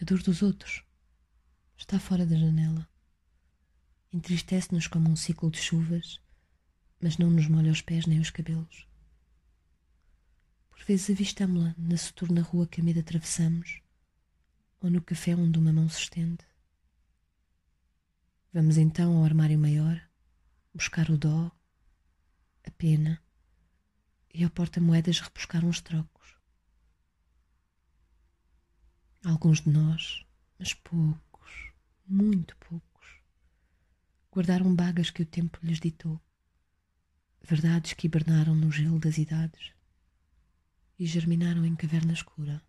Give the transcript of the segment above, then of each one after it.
A dor dos outros está fora da janela. Entristece-nos como um ciclo de chuvas, mas não nos molha os pés nem os cabelos. Por vezes avistamo-la na soturna rua que a medo atravessamos, ou no café onde uma mão se estende. Vamos então ao armário maior, buscar o dó, a pena, e ao porta-moedas repuscar uns trocos. Alguns de nós, mas poucos, muito poucos, guardaram bagas que o tempo lhes ditou, verdades que hibernaram no gelo das idades e germinaram em caverna escura.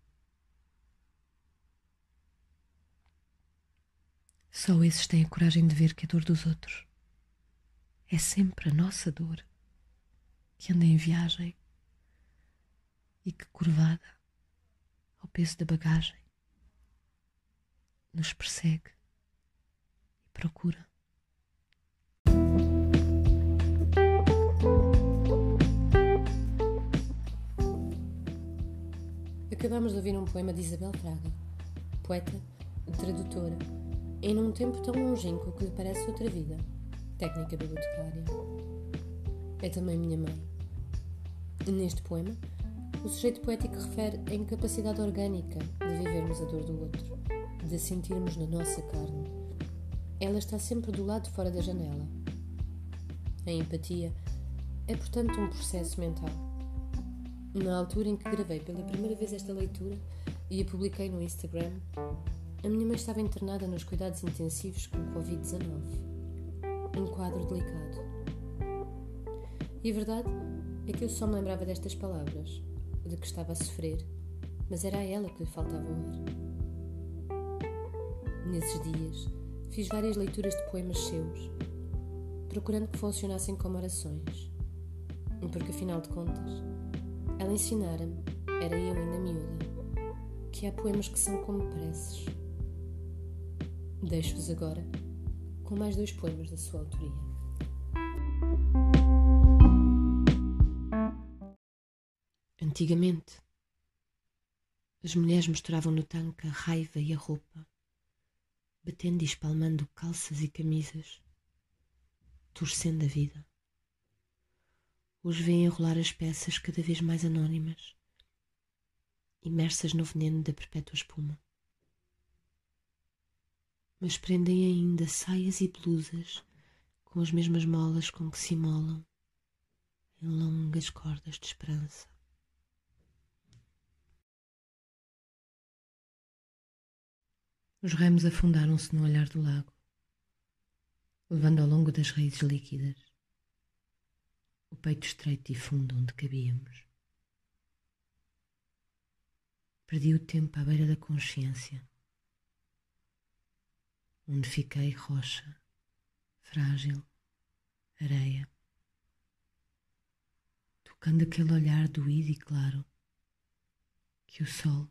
Só esses têm a coragem de ver que a dor dos outros é sempre a nossa dor, que anda em viagem e que, curvada ao peso da bagagem, nos persegue e procura. Acabamos de ouvir um poema de Isabel Fraga, poeta e tradutora e num tempo tão longínquo que lhe parece outra vida, técnica bibliotecária. É também minha mãe. Neste poema, o sujeito poético refere a incapacidade orgânica de vivermos a dor do outro, de a sentirmos na nossa carne. Ela está sempre do lado fora da janela. A empatia é, portanto, um processo mental. Na altura em que gravei pela primeira vez esta leitura e a publiquei no Instagram, a minha mãe estava internada nos cuidados intensivos com Covid-19. Um quadro delicado. E a verdade é que eu só me lembrava destas palavras, de que estava a sofrer, mas era a ela que lhe faltava o ar. Nesses dias, fiz várias leituras de poemas seus, procurando que funcionassem como orações. Porque, afinal de contas, ela ensinara-me, era eu ainda miúda, que há poemas que são como preces Deixo-vos agora com mais dois poemas da sua autoria. Antigamente, as mulheres misturavam no tanque a raiva e a roupa, batendo e espalmando calças e camisas, torcendo a vida. Hoje vêm rolar as peças cada vez mais anónimas, imersas no veneno da perpétua espuma mas prendem ainda saias e blusas com as mesmas molas com que se molam em longas cordas de esperança. Os ramos afundaram-se no olhar do lago, levando ao longo das raízes líquidas o peito estreito e fundo onde cabíamos. Perdi o tempo à beira da consciência onde fiquei rocha, frágil, areia, tocando aquele olhar doído e claro que o sol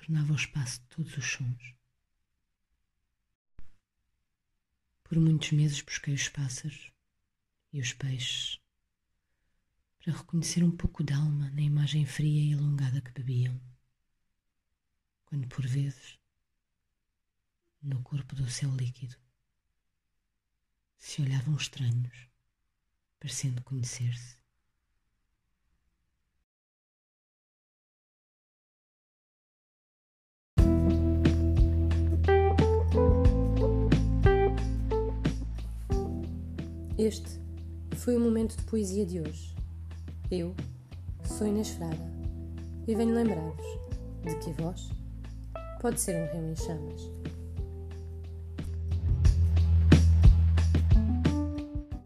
tornava o espaço de todos os sons. Por muitos meses busquei os pássaros e os peixes para reconhecer um pouco de alma na imagem fria e alongada que bebiam, quando por vezes no corpo do céu líquido. Se olhavam estranhos, parecendo conhecer-se. Este foi o momento de poesia de hoje. Eu sou Inês Fraga e venho lembrar-vos de que a voz pode ser um rio em chamas.